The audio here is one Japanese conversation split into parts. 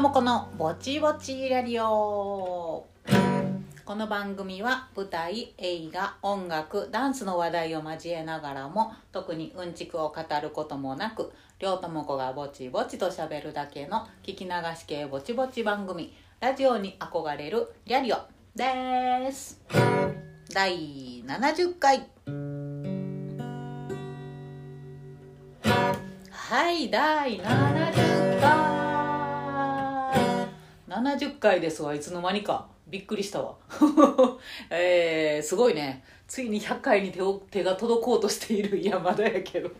智子のぼちぼちラディオ。この番組は舞台映画音楽ダンスの話題を交えながらも特にうんちくを語ることもなく両友子がぼちぼちとしゃべるだけの聞き流し系ぼちぼち番組ラジオに憧れるリャリオです。第70回。はい第70回。70回ですわいつの間にか。びっくりしたわ。えー、すごいね。ついに100回に手を手が届こうとしているいやまだやけど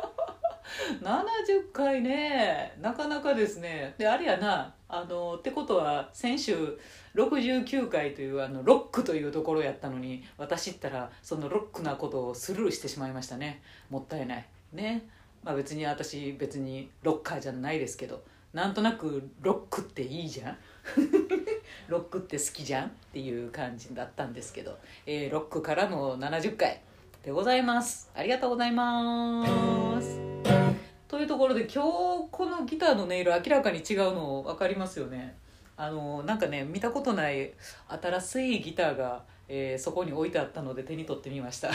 70回ね。なかなかですね。であれやな。あのってことは先週69回というあのロックというところやったのに私ったらそのロックなことをスルーしてしまいましたね。もったいない。ね。まあ別に私別にロッカーじゃないですけど。なんとなくロックっていいじゃん？ロックって好きじゃん？っていう感じだったんですけど、えー、ロックからの70回でございます。ありがとうございます。というところで今日このギターの音色明らかに違うの分かりますよね？あのなんかね見たことない新しいギターが、えー、そこに置いてあったので手に取ってみました。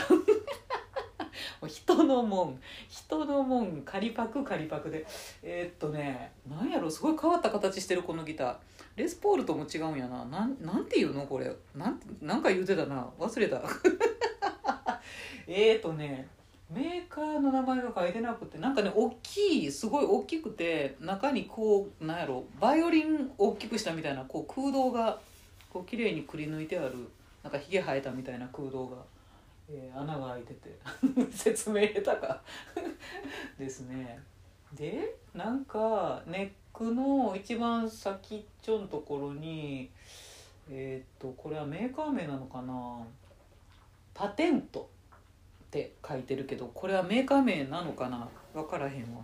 人のもん人のもん仮パク仮パクで。えー、っとねなんやろ。すごい変わった形してるこのギター。レスポールとも違うんやな。なんなんていうの？これ。なんなんか言うてたな。忘れた。えっとねメーカーの名前が書いてなくてなんかね大きいすごい大きくて中にこうなんやろ。バイオリン大きくしたみたいなこう空洞がこう綺麗にくり抜いてあるなんかひげ生えたみたいな空洞が。えー、穴が開いてて。説明下手か。ですね。でなんかネックの一番先っちょのところにえっ、とこれはメーカー名なのかな。パテントって書いてるけどこれはメーカー名なのかな。分からへんわ。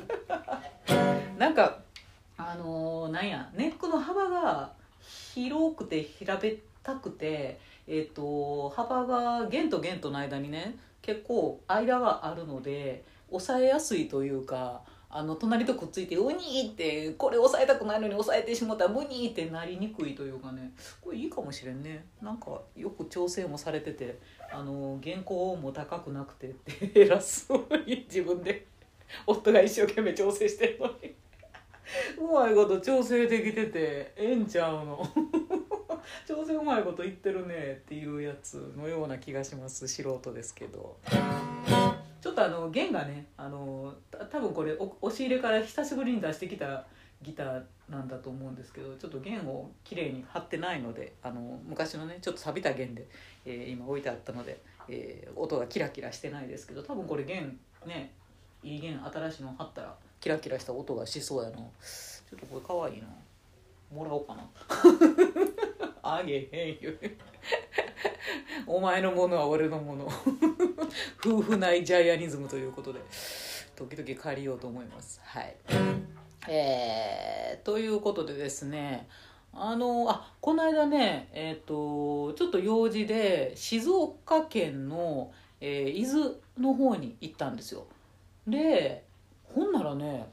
なんかあのー、なんや。ネックの幅が広くて平べったくてえーと、幅が弦と弦との間にね結構間があるので押さえやすいというかあの隣とくっついて「ウニー!」ってこれ押さえたくないのに押さえてしもたら「ムニー!」ってなりにくいというかねこれいいかもしれんねなんかよく調整もされててあの原稿も高くなくてって 偉そうに自分で夫が一生懸命調整してるのにうまいこと調整できててええんちゃうの調整うまいこと言ってるねっていうやつのような気がします素人ですけど。ちょっとあの弦がねあの多分これ押し入れから久しぶりに出してきたギターなんだと思うんですけどちょっと弦をきれいに張ってないのであの昔のねちょっと錆びた弦で、えー、今置いてあったので、えー、音がキラキラしてないですけど多分これ弦ねいい弦新しいの貼ったらキラキラした音がしそうやなちょっとこれかわいいな。もらおうかな。あげへんよ。お前のものは俺のもの。夫婦内ジャイアニズムということで。時々借りようと思います。はい。えー、ということでですね。あのあこの間ねえっ、ー、とちょっと用事で静岡県の、えー、伊豆の方に行ったんですよ。でほんならね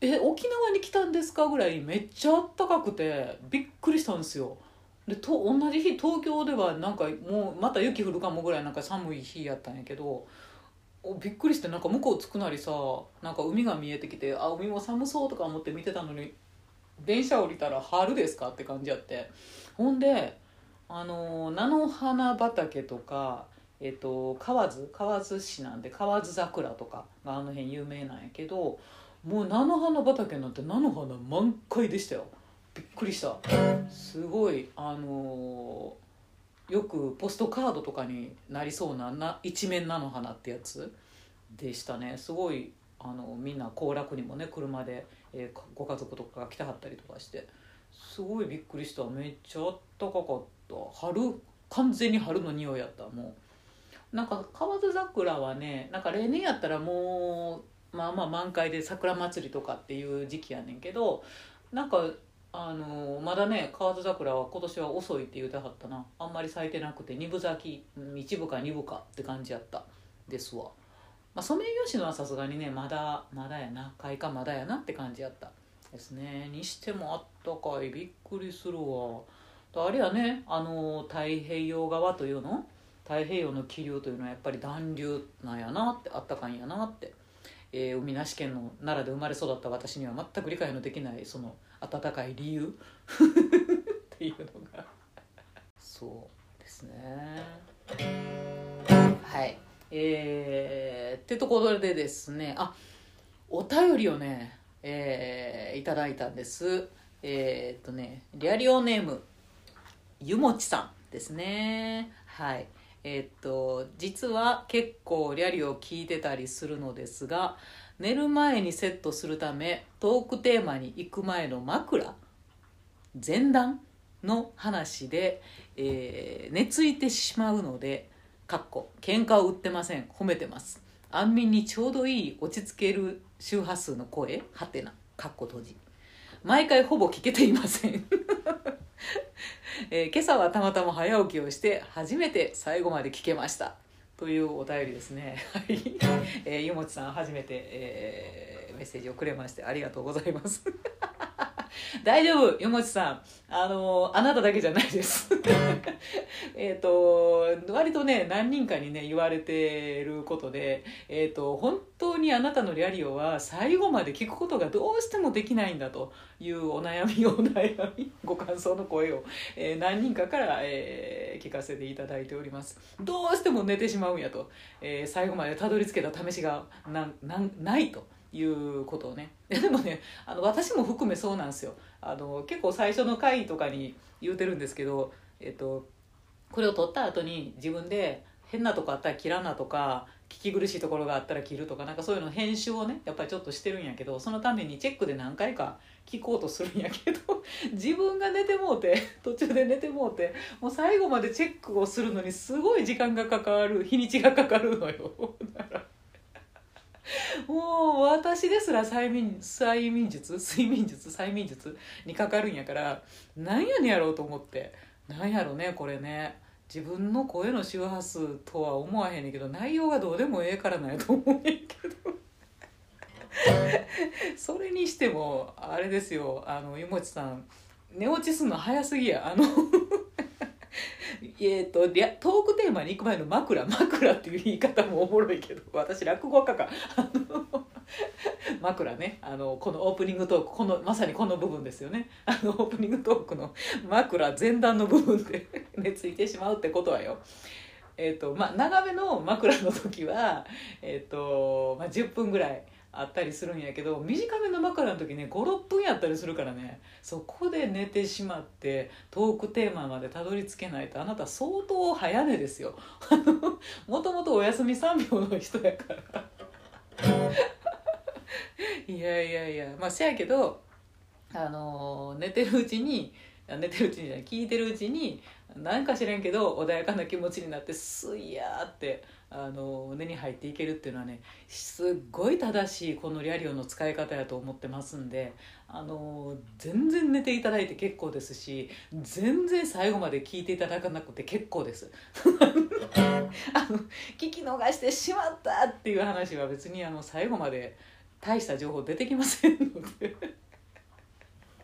え沖縄に来たんですかぐらいめっちゃあったかくてびっくりしたんですよ。でと同じ日東京ではなんかもうまた雪降るかもぐらいなんか寒い日やったんやけどびっくりしてなんか向こう着くなりさなんか海が見えてきてあ海も寒そうとか思って見てたのに電車降りたら春ですかって感じやって。ほんであの菜の花畑とかえっと河津河津市なんで河津桜とかがあの辺有名なんやけどもう菜の花畑なんて菜の花満開でしたよ。びっくりした。すごいあのー、よくポストカードとかになりそうなな一面菜の花ってやつでしたね。すごいあのみんな行楽にもね車で、えー、ご家族とかが来てはったりとかして。すごいびっくりした。めっちゃあったかかった。春完全に春の匂いやったもう。なんか河津桜はねなんか例年やったらもうまあまあ満開で桜祭りとかっていう時期やねんけどなんかあのまだね河津桜は今年は遅いって言うてはったな。あんまり咲いてなくて二分咲き一部か二部かって感じやった。ですわ、まあ、ソメイヨシノはさすがにねまだまだやな。開花まだやなって感じやった。ですね。にしてもあったかい。びっくりするわ。とあれやねあの太平洋側というの？太平洋の気流というのはやっぱり暖流なんやなってあったかいんやなって、えー、海なし県の奈良で生まれ育った私には全く理解のできないその暖かい理由？っていうのが。そうですね。はい。えー、ってところでですね。あお便りをね、えー、いただいたんです。えー、っとねリアリオネームゆもちさんですね。はい。えっと実は結構リャリを聞いてたりするのですが寝る前にセットするためトークテーマに行く前の枕前段の話で、えー、寝ついてしまうのでかっこ喧嘩を売ってません。褒めてます。安眠にちょうどいい落ち着ける周波数の声はてな。かっこ閉じ。毎回ほぼ聞けていません。えー、今朝はたまたま早起きをして初めて最後まで聞けました。というお便りですね。はい、えー、ゆもちさん初めて、えー、メッセージをくれましてありがとうございます。大丈夫、よもちさん。あの、あなただけじゃないです。えっと、割とね、何人かにね、言われてることで、えっ、ー、と、本当にあなたのリアリオは最後まで聞くことがどうしてもできないんだというお悩み、お悩み、ご感想の声を、えー、何人かから、えー、聞かせていただいております。どうしても寝てしまうんやと、え、最後までたどり着けた試しがななないと。いうことをね でもねあの私も含めそうなんですよあの結構最初の回とかに言うてるんですけど、えっと、これを撮った後に自分で変なとこあったら切らなとか聞き苦しいところがあったら切るとかなんかそういうの編集をねやっぱりちょっとしてるんやけどそのためにチェックで何回か聞こうとするんやけど 自分が寝てもうて 途中で寝てもうてもう最後までチェックをするのにすごい時間がかかる日にちがかかるのよ。もう私ですら催眠催眠術睡眠術催眠術にかかるんやからなんやねやろうと思って。なんやろねこれね。自分の声の周波数とは思わへんねんけど内容がどうでもええからなんやと思うねんけど。それにしてもあれですよ。あの湯もちさん寝落ちすんの早すぎや。あのえーと、トークテーマに行く前の枕枕っていう言い方もおもろいけど私落語家か。あの枕ね。あのこのオープニングトークこのまさにこの部分ですよね。あのオープニングトークの枕前段の部分で寝ついてしまうってことはよ。えっ、ー、とまあ長めの枕の時はえっ、ー、と、まあ、10分ぐらいあったりするんやけど短めの枕の時ね56分やったりするからね。そこで寝てしまってトークテーマまでたどり着けないとあなた相当早寝ですよ。もともとお休み3秒の人やから。いやいやいやまあせやけどあの、寝てるうちに寝てるうちにじゃない聞いてるうちに何か知らんけど穏やかな気持ちになってスイヤーってあの根に入っていけるっていうのはねすっごい正しいこのリアリオの使い方やと思ってますんであの全然寝ていただいて結構ですし全然最後まで聞いていただかなくて結構です。あの聞き逃してしまったっていう話は別にあの最後まで大した情報出てきませんので。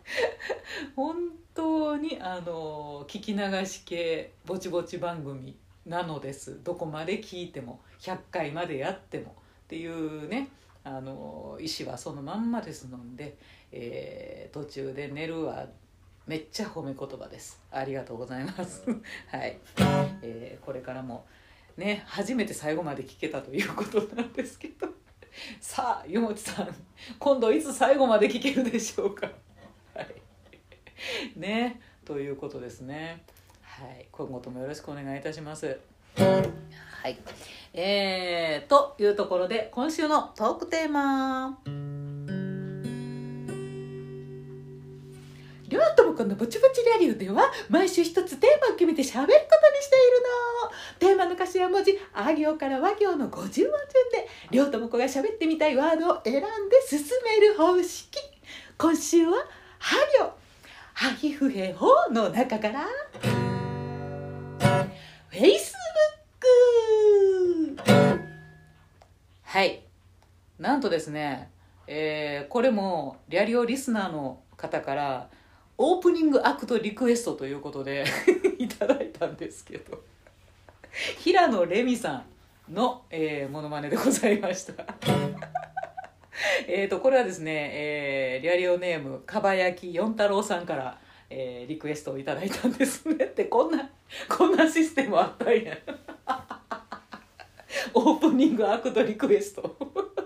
本当にあの聞き流し系ぼちぼち番組なのです。どこまで聞いても100回までやってもっていうねあの意思はそのまんまですので、えー、途中で寝るはめっちゃ褒め言葉です。ありがとうございます。はい、えー、これからもね初めて最後まで聞けたということなんですけど。さあ湯本さん今度いつ最後まで聞けるでしょうか。はい。ねということですねはい、今後ともよろしくお願いいたします。はい、えー、というところで今週のトークテーマ。りょうともこのぼちぼちリアリオでは毎週一つテーマを決めて喋ることにしているの。テーマの頭文字あ行から和行の50音順でりょうともこが喋ってみたいワードを選んで進める方式。今週は「は行」「はひふへほ」の中から「フェイスブックはい。なんとですねえーこれもリアリオリスナーの方からオープニングアクトリクエストということで いただいたんですけど平野レミさんの、えー、モノマネでございました。えとこれはですね、えーリアリオネームかば焼き四太郎さんから、えーリクエストをいただいたんですね。ってこんな こんなシステムあったんや。オープニングアクトリクエスト。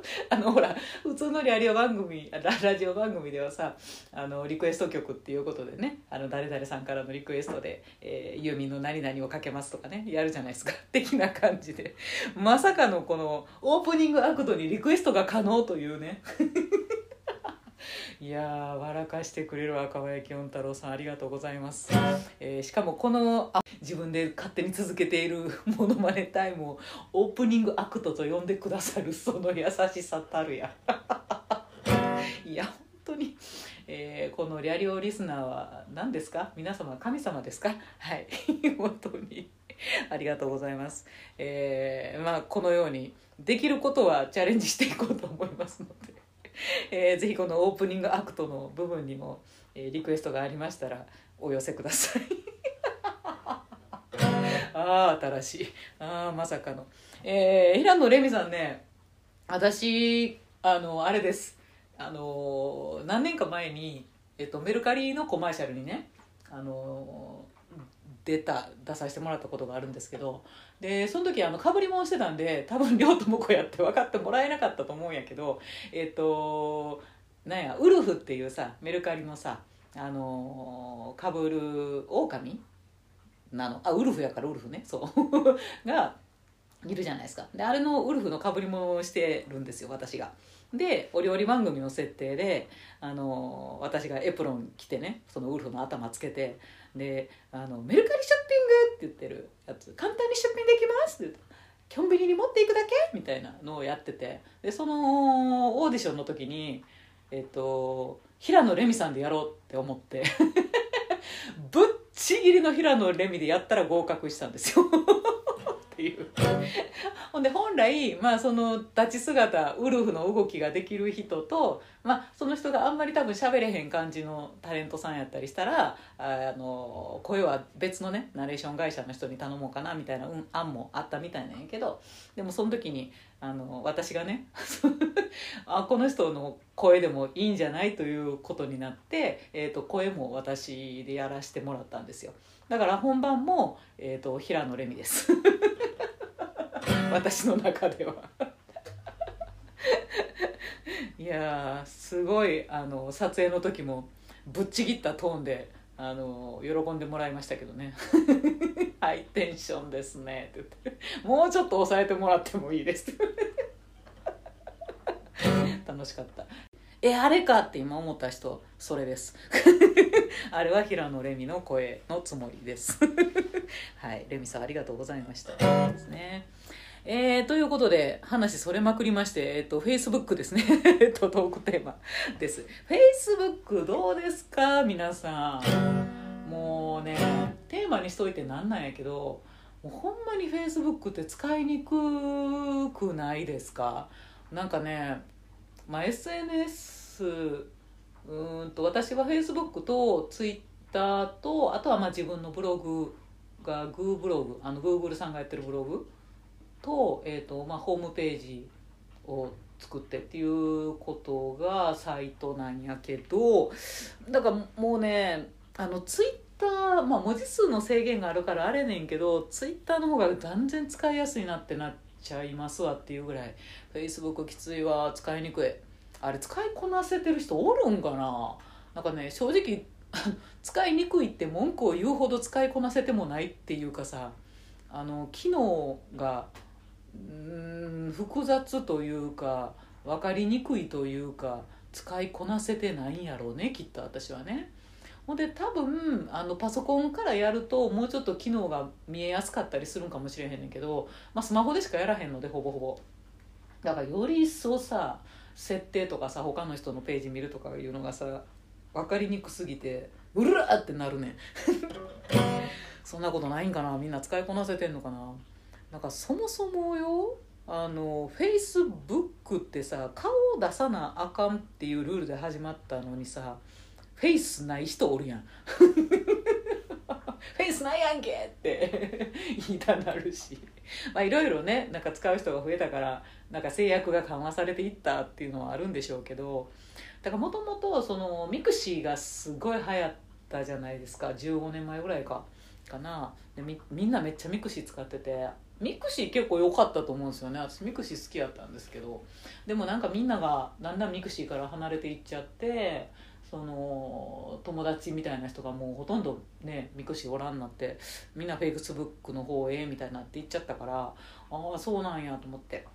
あのほら普通のリアリオ番組ララジオ番組ではさあのリクエスト曲っていうことでねあの誰々さんからのリクエストで「えユーミンの何々をかけます」とかねやるじゃないですか。的な感じで。まさかのこのオープニングアクトにリクエストが可能というね。いやー笑かしてくれる赤羽清太郎さんありがとうございます、えーしかもこのあ自分で勝手に続けている モノマネタイムをオープニングアクトと呼んでくださるその優しさたるや。いや本当に、えーこのリャリオリスナーは何ですか？皆様神様ですか？はい。本当に。ありがとうございます、えーまあこのようにできることはチャレンジしていこうと思いますので。えーぜひこのオープニングアクトの部分にも、えーリクエストがありましたらお寄せください。ああ新しい。ああまさかの。えー平野レミさんね私あのあれです。あの何年か前に、えっと、メルカリのコマーシャルにねあの出た出させてもらったことがあるんですけどでその時あのかぶり物してたんで多分亮友子やって分かってもらえなかったと思うんやけどえっ、となんやウルフっていうさメルカリのさあのかぶる狼？なの。あウルフやからウルフね。そう。がいるじゃないですか。であれのウルフのかぶり物をしてるんですよ私が。でお料理番組の設定であの私がエプロン着てねそのウルフの頭つけてであの「メルカリショッピング」って言ってるやつ「簡単に出品できます」って言って「コンビニに持っていくだけ?」みたいなのをやってて。でそのオーディションの時にえっと平野レミさんでやろうって思って。ぶっちぎりの平野レミでやったら合格したんですよ。っていう。ほんで本来、まあ、その立ち姿ウルフの動きができる人と、まあ、その人があんまり多分喋れへん感じのタレントさんやったりしたらあの声は別のねナレーション会社の人に頼もうかなみたいな、うん、案もあったみたいなんやけどでもその時にあの私がね あこの人の声でもいいんじゃない？ということになって、えー、と声も私でやらせてもらったんですよ。だから本番も、えー、と平野レミです。私の中では。いやすごいあの撮影の時もぶっちぎったトーンであの喜んでもらいましたけどね「ハイテンションですね」って言って「もうちょっと抑えてもらってもいいです」っ て楽しかった。えあれかって今思った人それです。あれは平野レミの声のつもりです。はい。レミさんありがとうございました。ですね。えー、ということで話それまくりまして、えっと、Facebook ですね。えっとトークテーマ。です。Facebook どうですか？皆さん。もうねテーマにしといてなんなんやけどもうほんまに Facebook って使いにくくないですか？なんかね、まあ、SNS うんと私は Facebook と Twitter とあとはまあ自分のブログが Google ブログあの Google さんがやってるブログと,、えーとまあ、ホームページを作ってっていうことがサイトなんやけどだからもうねあのツイッター、まあ、文字数の制限があるからあれねんけどツイッターの方が断然使いやすいなってなっちゃいますわっていうぐらい Facebook きついわ使いにくい。あれ使いこなせてる人おるんかな？なんかね正直 使いにくいって文句を言うほど使いこなせてもないっていうかさあの機能がうん複雑というか分かりにくいというか使いこなせてないんやろうねきっと私はね。ほんで多分あのパソコンからやるともうちょっと機能が見えやすかったりするんかもしれへんねんけど、まあ、スマホでしかやらへんのでほぼほぼだからより一層さ設定とかさ他の人のページ見るとかいうのがさ分かりにくすぎてうるらってなるねん。そんなことないんかな？みんな使いこなせてんのかな？なんかそもそもよあのフェイスブックってさ顔を出さなあかんっていうルールで始まったのにさフェイスない人おるやん。フェイスないやんけって言いたなるし。まあいろいろねなんか使う人が増えたからなんか制約が緩和されていったっていうのはあるんでしょうけどだからもともとそのミクシーがすごい流行ったじゃないですか。15年前ぐらいか。かな。でみみんなめっちゃミクシー使ってて。ミクシー結構良かったと思うんですよね。私ミクシー好きやったんですけど。でもなんかみんながだんだんミクシーから離れていっちゃってその友達みたいな人がもうほとんどねミクシーおらんなってみんなフェイクスブックの方へみたいになっていっちゃったからああそうなんやと思って。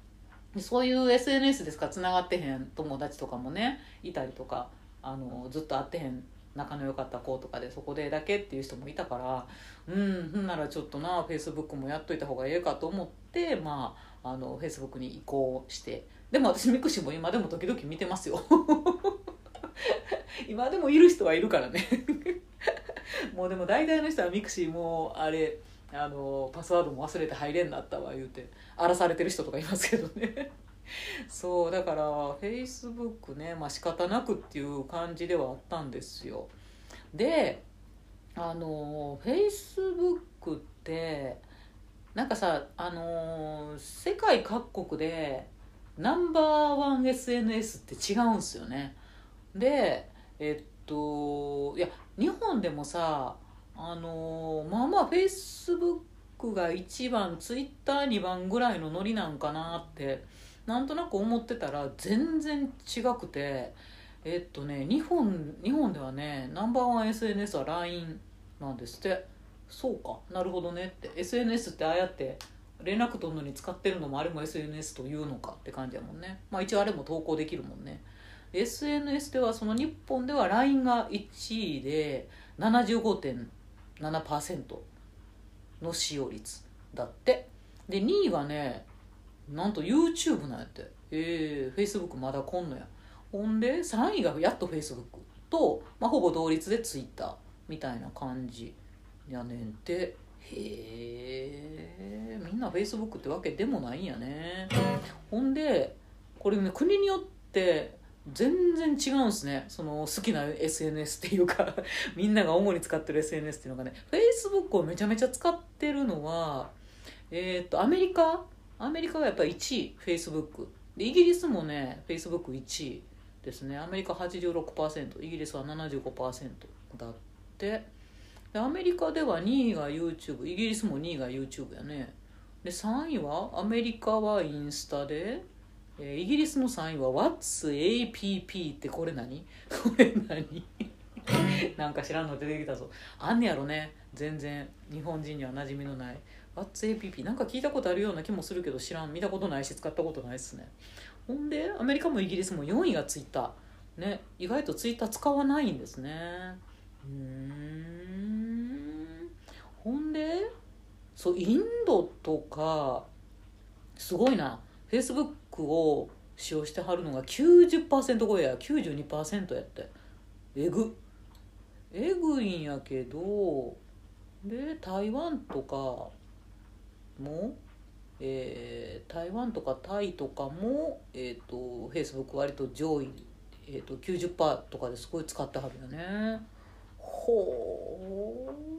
でそういう SNS ですか？つながってへん友達とかもねいたりとかあのずっと会ってへん仲の良かった子とかでそこでだけっていう人もいたからうんほんならちょっとなフェイスブックもやっといた方がええかと思ってまああのフェイスブックに移行して。でも私ミクシーも今でも時々見てますよ。今でもいる人はいるからね。もうでも大体の人はミクシーもうあれあのパスワードも忘れて入れんなったわ言うて荒らされてる人とかいますけどね。そうだからフェイスブックねまあ仕方なくっていう感じではあったんですよ。であのフェイスブックってなんかさあの世界各国でナンバーワン SNS って違うんすよね。でえっといや日本でもさあのまあまあフェイスブックが1番ツイッター2番ぐらいのノリなんかなってなんとなく思ってたら全然違くてえっとね日本日本ではねナンバーワン SNS は LINE なんですって。そうかなるほどねって。SNS ってああやって連絡取るのに使ってるのもあれも SNS というのかって感じやもんね。まあ一応あれも投稿できるもんね。SNS ではその日本では LINE が1位で75.7%の使用率だって。で2位がねなんと YouTube なんやって。ええー、Facebook まだ来んのや。ほんで3位がやっと Facebook と、まあ、ほぼ同率で Twitter みたいな感じやねんて。へえみんな Facebook ってわけでもないんやね。ほんでこれね国によって全然違うんですね。その好きな SNS っていうか みんなが主に使ってる SNS っていうのがね。Facebook をめちゃめちゃ使ってるのはえっ、とアメリカ？アメリカがやっぱり1位 Facebook でイギリスもね Facebook1 位ですね。アメリカ86%イギリスは75%だって。でアメリカでは2位が YouTube イギリスも2位が YouTube やね。で3位は？アメリカはインスタで。えー、イギリスの3位は What's APP ってこれ何？これ何？なんか知らんの出てきたぞ。あんねやろね。全然日本人には馴染みのない。What's APP なんか聞いたことあるような気もするけど知らん。見たことないし使ったことないっすね。ほんでアメリカもイギリスも4位がツイッター。ね。意外とツイッター使わないんですね。うん。ほんでそうインドとかすごいな。フェイスブッククを使用してはるのが90%超えや。92%やって。えぐ。えぐいんやけどで台湾とかもえー、台湾とかタイとかもえっ、ー、とフェイスブック割と上位、えーと、と90%とかですごい使ってはるよね。ほう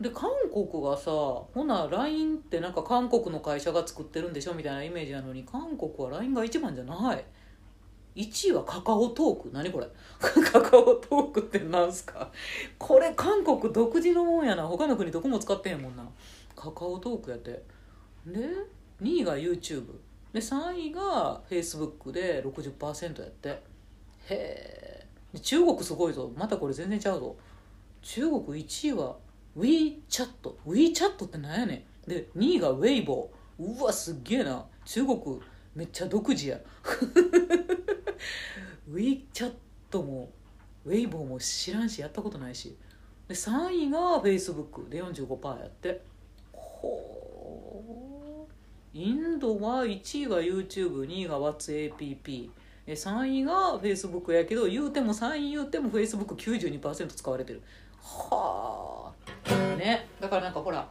で韓国がさほな LINE ってなんか韓国の会社が作ってるんでしょみたいなイメージなのに韓国は LINE が一番じゃない。1位はカカオトーク。何これ？カカオトークってなんすか？これ韓国独自のもんやな。他の国どこも使ってへんもんな。カカオトークやって。で2位が YouTube で3位が Facebook で60%やって。へえ中国すごいぞ。またこれ全然ちゃうぞ。中国1位は WeChat WeChat って何やねん。で2位が Weibo うわすっげえな。中国めっちゃ独自や。WeChat も Weibo も知らんしやったことないし。で3位が Facebook で45%やって。ほうインドは1位が YouTube2 位が WhatsApp 3位が Facebook やけど言うても3位言うても Facebook92% 使われてる。はあだからなんかほら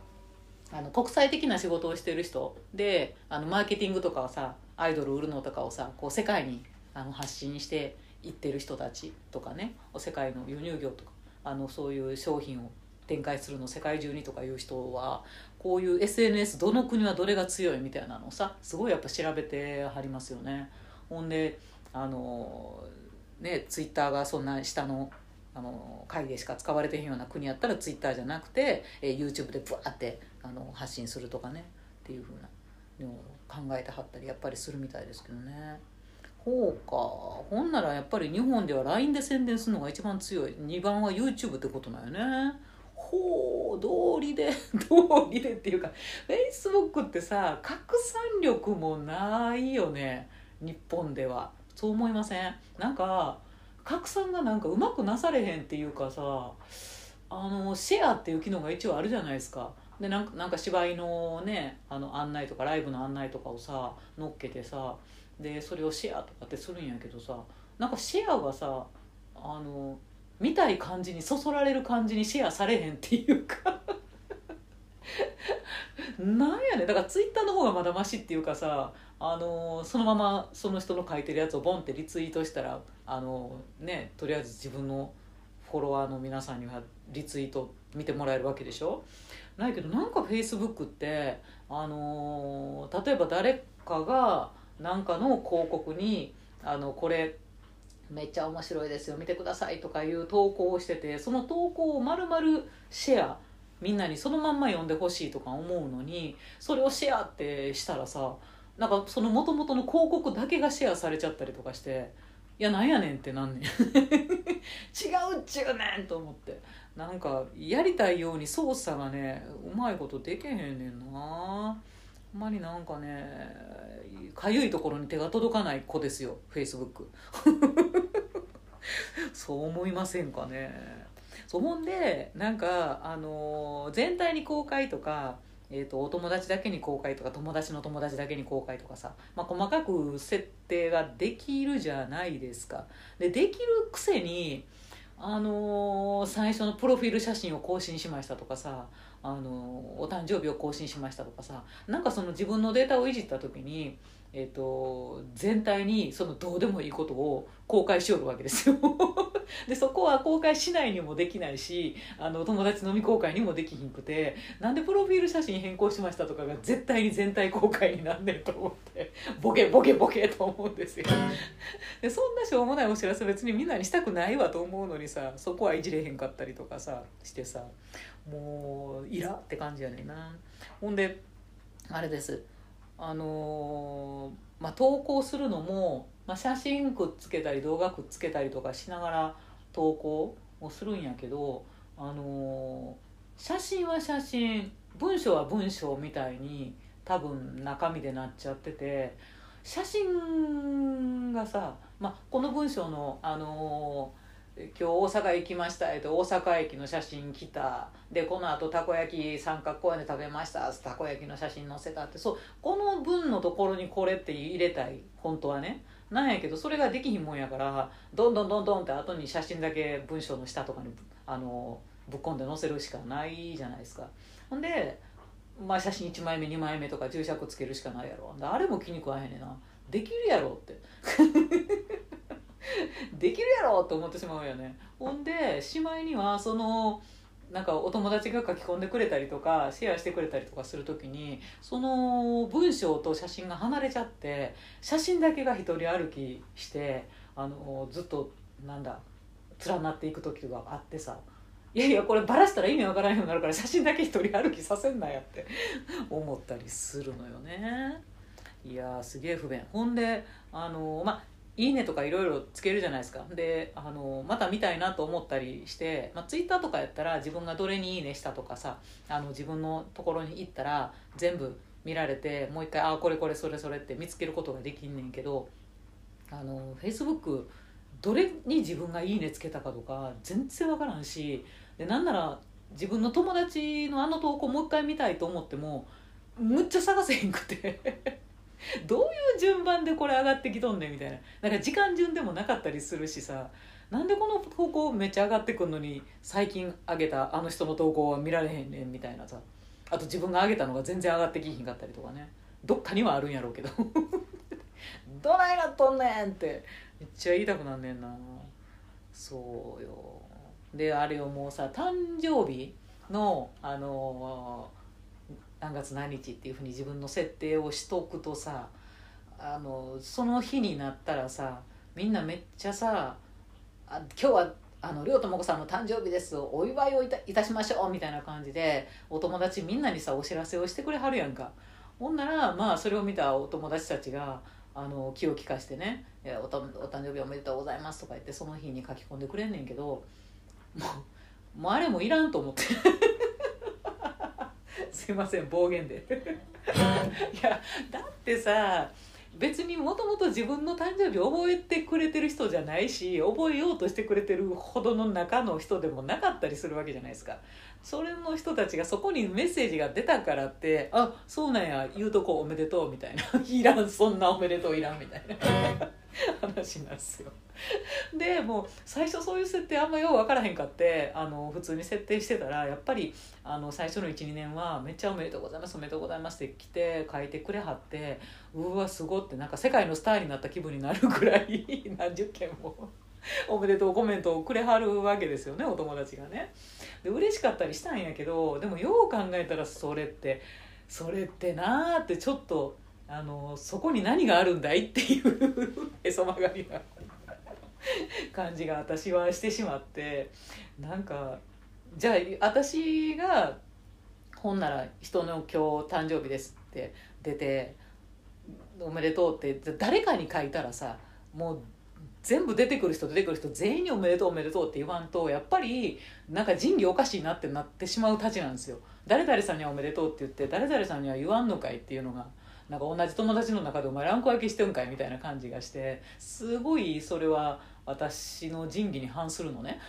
あの国際的な仕事をしてる人であのマーケティングとかをさアイドル売るのとかをさこう世界にあの発信していってる人たちとかね世界の輸入業とかあのそういう商品を展開するの世界中にとかいう人はこういう SNS どの国はどれが強いみたいなのをさすごいやっぱ調べてはりますよね。ほんであのねツイッターがそんな下のあの会でしか使われてへんような国やったらツイッターじゃなくて、えー、YouTube でブワーってあの発信するとかねっていうふうなのを考えてはったりやっぱりするみたいですけどね。ほうか。ほんならやっぱり日本では LINE で宣伝するのが一番強い。2番は YouTube ってことなんよね。ほう道理で 道理でっていうか Facebook ってさ拡散力もないよね。日本では。そう思いません？なんか拡散がなんかうまくなされへんっていうかさあのシェアっていう機能が一応あるじゃないですか。でなんかなんか芝居のねあの案内とかライブの案内とかをさ載っけてさでそれをシェアとかってするんやけどさなんかシェアがさあの見たい感じにそそられる感じにシェアされへんっていうか。なんやねだからツイッターの方がまだマシっていうかさあのそのままその人の書いてるやつをボンってリツイートしたらあのねとりあえず自分のフォロワーの皆さんにはリツイート見てもらえるわけでしょ？ないけどなんかフェイスブックってあの例えば誰かが何かの広告にあのこれめっちゃ面白いですよ見てくださいとかいう投稿をしててその投稿をまるまるシェアみんなにそのまんま読んでほしいとか思うのにそれをシェアってしたらさなんかそのもともとの広告だけがシェアされちゃったりとかしていやなんやねんってなんねん。違うっちゅうねんと思って。なんかやりたいように操作がねうまいことできへんねんな。ほんまになんかねかゆいところに手が届かない子ですよフェイスブックそう思いませんかね。そうほんでなんかあの全体に公開とかえーと、お友達だけに公開とか友達の友達だけに公開とかさ、まあ、細かく設定ができるじゃないですか。でできるくせにあのー、最初のプロフィール写真を更新しましたとかさ、あのー、お誕生日を更新しましたとかさなんかその自分のデータをいじった時にえーと、全体にそのどうでもいいことを公開しよるわけですよ。でそこは公開しないにもできないしあの友達飲み公開にもできひんくてなんでプロフィール写真変更しましたとかが絶対に全体公開になんねんと思ってボケボケボケと思うんですよ。でそんなしょうもないお知らせ別にみんなにしたくないわと思うのにさそこはいじれへんかったりとかさしてさもうイラって感じやねんな。ほんであれです。あのー、まあ、投稿するのも、まあ、写真くっつけたり動画くっつけたりとかしながら投稿をするんやけど、あのー、写真は写真文章は文章みたいに多分中身でなっちゃってて写真がさ、まあ、この文章の、あのー今日大阪行きました、えっと、大阪駅の写真来た。でこのあとたこ焼き三角公園で食べました。たこ焼きの写真載せたって。そうこの文のところにこれって入れたい本当はね。なんやけどそれができひんもんやからどんどんどんどんって後に写真だけ文章の下とかにあのぶっ込んで載せるしかないじゃないですか。ほんで、まあ、写真1枚目2枚目とか注釈つけるしかないやろ。あれも気に食わへんねんな。できるやろって。できるやろと思ってしまうよね。ほんでしまいにはそのなんかお友達が書き込んでくれたりとかシェアしてくれたりとかする時にその文章と写真が離れちゃって写真だけが一人歩きしてあのずっとなんだ連なっていく時があってさ。いやいやこれバラしたら意味わからんようになるから写真だけ一人歩きさせんなやって思ったりするのよね。いやすげえ不便。ほんであのまあいいねとかいろいろつけるじゃないですか。であのまた見たいなと思ったりして、まあ、ツイッターとかやったら自分がどれにいいねしたとかさあの自分のところに行ったら全部見られてもう一回あこれこれそれそれって見つけることができんねんけどあのフェイスブックどれに自分がいいねつけたかとか全然分からんしでなんなら自分の友達のあの投稿もう一回見たいと思ってもむっちゃ探せへんくて。どういう順番でこれ上がってきとんねんみたいな。なんか時間順でもなかったりするしさ。なんでこの投稿めっちゃ上がってくんのに最近上げたあの人の投稿は見られへんねんみたいなさ。あと自分が上げたのが全然上がってきひんかったりとかね。どっかにはあるんやろうけど。どないなっとんねんって。めっちゃ言いたくなんねんな。そうよ。であれよもうさ誕生日のあの何月何日っていうふうに自分の設定をしとくとさあのその日になったらさみんなめっちゃさ「あ今日はあの亮智子さんの誕生日ですお祝いをいたしましょう」みたいな感じでお友達みんなにさお知らせをしてくれはるやんか。ほんならまあそれを見たお友達たちがあの気を利かしてね「おお誕生日おめでとうございます」とか言ってその日に書き込んでくれんねんけどもうもうあれもいらんと思って。すいません暴言で。いやだってさ別にもともと自分の誕生日覚えてくれてる人じゃないし覚えようとしてくれてるほどの中の人でもなかったりするわけじゃないですか。それの人たちがそこにメッセージが出たからってあそうなんや言うとこおめでとうみたいな。いらんそんなおめでとういらんみたいな。話なんですよ。でもう最初そういう設定あんまよう分からへんかってあの普通に設定してたらやっぱりあの最初の12年は「めっちゃおめでとうございますおめでとうございます」って来て書いてくれはってうわすごってなんか世界のスターになった気分になるぐらい何十件もおめでとうコメントをくれはるわけですよねお友達がね。で嬉しかったりしたんやけどでもよう考えたらそれってそれってなーってちょっとあのそこに何があるんだいっていうへそ曲がりな感じが私はしてしまってなんかじゃあ私がほんなら人の今日誕生日ですって出ておめでとうって誰かに書いたらさもう全部出てくる人出てくる人全員におめでとうおめでとうって言わんとやっぱりなんか仁義おかしいなってなってしまうたちなんですよ。誰々さんにはおめでとうって言って誰々さんには言わんのかいっていうのがなんか同じ友達の中でお前ランク分けしてんかいみたいな感じがしてすごいそれは私の仁義に反するのね。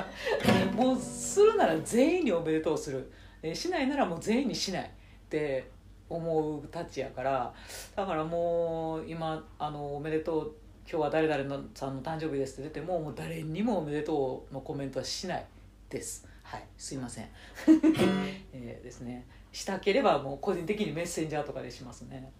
もうするなら全員におめでとうする。しないならもう全員にしないって思うたちやから。だからもう今あの「おめでとう今日は誰々のさんの誕生日です」って出てももう誰にも「おめでとう」のコメントはしないです。はいすいません。え、ですね。したければもう個人的にメッセンジャーとかでしますね。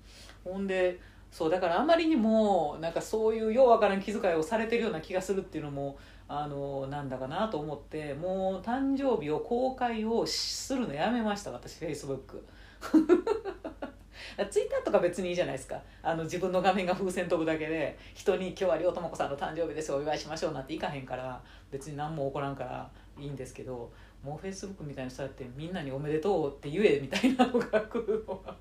ほんでそうだからあまりにもなんかそういうようわからん気遣いをされてるような気がするっていうのもあのなんだかなと思ってもう誕生日を公開をするのやめました私フェイスブックツイッターとか別にいいじゃないですか。あの自分の画面が風船飛ぶだけで人に「今日は両友子さんの誕生日ですお祝いしましょう」なんていかへんから別に何も起こらんからいいんですけどもうフェイスブックみたいにそうやってみんなに「おめでとう」って言えみたいなのが来るのは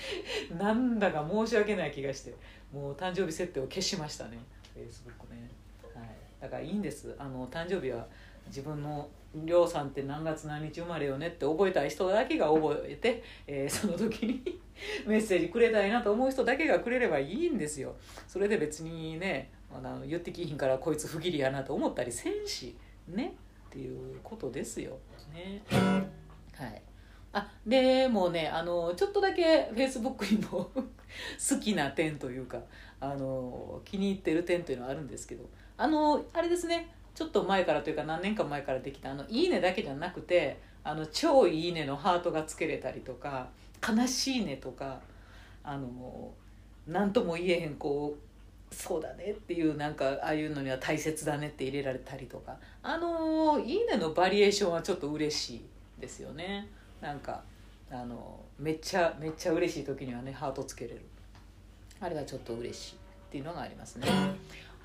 なんだか申し訳ない気がしてもう誕生日設定を消しましたねフェイスブック、だからいいんです。あの誕生日は自分のりょうさんって何月何日生まれよねって覚えたい人だけが覚えて、えー、その時に メッセージくれたいなと思う人だけがくれればいいんですよ。それで別にねあの言ってきひんからこいつ不義理やなと思ったりせんしねっていうことですよ。ね。はい。あでもうねあのちょっとだけフェイスブックにも 好きな点というかあの気に入ってる点というのはあるんですけどあのあれですね。ちょっと前からというか何年か前からできたあの「いいね」だけじゃなくて「あの超いいね」のハートがつけれたりとか「悲しいね」とかあの何とも言えへんこうそうだねっていうなんかああいうのには大切だねって入れられたりとか。あの「いいね」のバリエーションはちょっと嬉しいですよね。なんかあのめっちゃめっちゃ嬉しい時にはねハートつけれる。あれはちょっと嬉しいっていうのがありますね。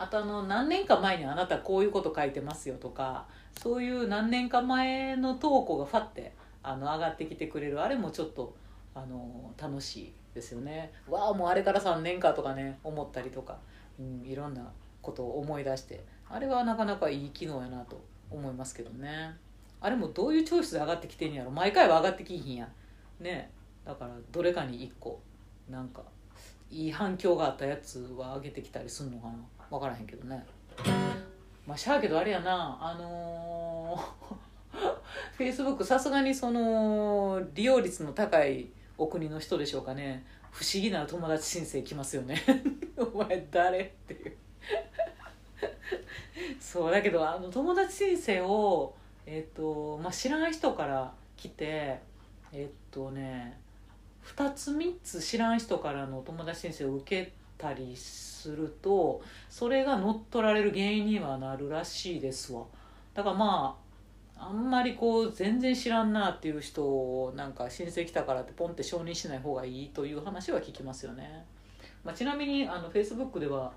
あとあの何年か前にあなたこういうこと書いてますよとかそういう何年か前の投稿がファってあの上がってきてくれるあれもちょっとあの楽しいですよね。わあもうあれから3年かとかね思ったりとか、うん、いろんなことを思い出してあれはなかなかいい機能やなと思いますけどね。あれもどういうチョイスで上がってきてんやろ。毎回は上がってきひんや。ね。だからどれかに1個なんかいい反響があったやつは上げてきたりすんのかな。分からへんけどね。まあしゃあけどあれやな。あのフェイスブックさすがにその利用率の高いお国の人でしょうかね。不思議な友達申請来ますよね。お前誰っていう。そうだけどあの友達申請を、えーとまあ、知らない人から来てえっとね2つ3つ知らん人からの友達申請を受けたりするとそれが乗っ取られる原因にはなるらしいですわ。だからまああんまりこう全然知らんなっていう人をなんか申請来たからってポンって承認しない方がいいという話は聞きますよね、まあ、ちなみにあの Facebook では、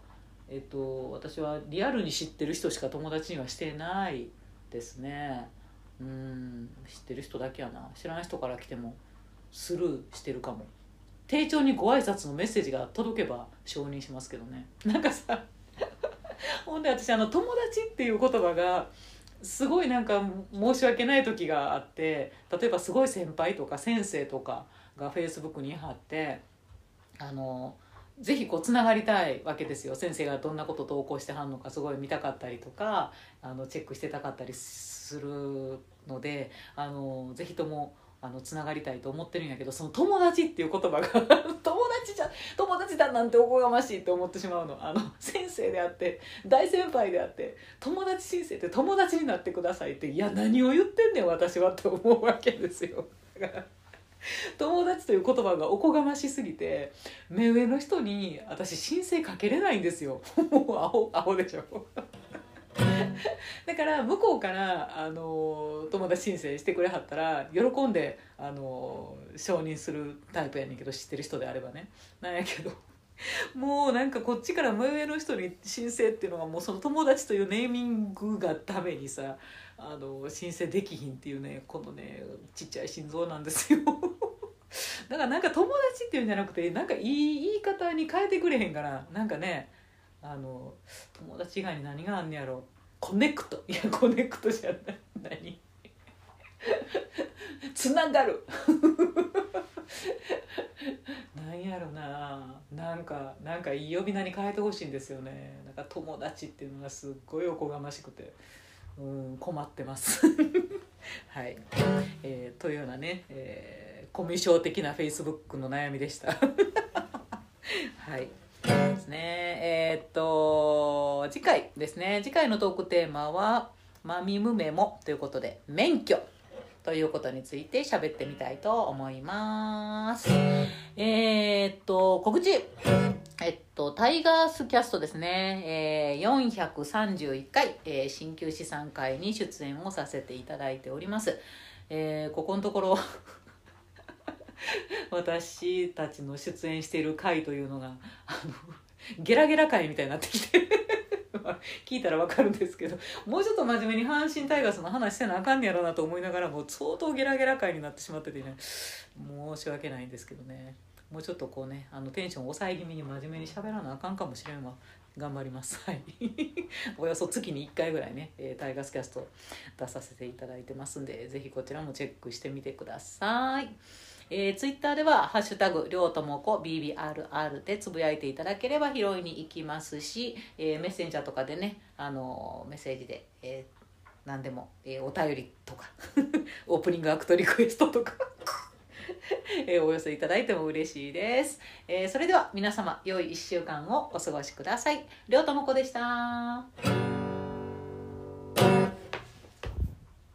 えっと、私はリアルに知ってる人しか友達にはしてないですね。うん知ってる人だけやな。知らん人から来てもスルーしてるかも。丁重にご挨拶のメッセージが届けば承認しますけどね。なんかさ ほんで私あの友達っていう言葉がすごいなんか申し訳ない時があって例えばすごい先輩とか先生とかがフェイスブックに貼ってあのぜひこうつながりたいわけですよ。先生がどんなこと投稿してはんのかすごい見たかったりとかあのチェックしてたかったりするのであのぜひともあのつながりたいと思ってるんやけどその友達っていう言葉が 友達じゃ友達だなんておこがましいって思ってしまうの。あの先生であって大先輩であって友達申請って友達になってくださいっていや何を言ってんねん私はって思うわけですよ。友達という言葉がおこがましすぎて目上の人に私申請かけれないんですよ。もうアホアホでしょ。だから向こうからあの友達申請してくれはったら喜んであの承認するタイプやねんけど知ってる人であればね。なんやけどもうなんかこっちから目上の人に申請っていうのがもうその友達というネーミングがためにさあの申請できひんっていうねこのねちっちゃい心臓なんですよ。だからなんか友達っていうんじゃなくてなんかいい言い方に変えてくれへんからなんかねあの友達以外に何があんねやろ。コネクト。いやコネクトじゃない。何？つながる。なんやろな。なんかなんかいい呼び名に変えてほしいんですよね。なんか友達っていうのがすっごいおこがましくて。うん困ってます。はい、えー、というようなね、えー、コミュ障的なフェイスブックの悩みでした。はい。ですね。えー、っと次回ですね。次回のトークテーマは「マミムメモ」ということで免許ということについて喋ってみたいと思います。えー、っと告知。えっと、タイガースキャストですね、えー、431回、えー、鍼灸師さん会に出演をさせていただいております。えー、ここのところ 私たちの出演している回というのがあのゲラゲラ回みたいになってきて。聞いたら分かるんですけどもうちょっと真面目に阪神タイガースの話せなあかんねやろなと思いながらも相当ゲラゲラ回になってしまっててね。申し訳ないんですけどね。もうちょっとこうねあのテンション抑え気味に真面目に喋らなあかんかもしれんわ。頑張ります。はい。およそ月に1回ぐらいね、えー、タイガースキャスト出させていただいてますんで是非こちらもチェックしてみてください。えー、ツイッターでは「ハッシュタグりょうともこ BBRR」でつぶやいていただければ拾いに行きますし、えー、メッセンジャーとかでね、あのー、メッセージで、えー、何でも、えー、お便りとか オープニングアクトリクエストとか えお寄せいただいても嬉しいです、えー、それでは皆様良い1週間をお過ごしください。りょうともこでした。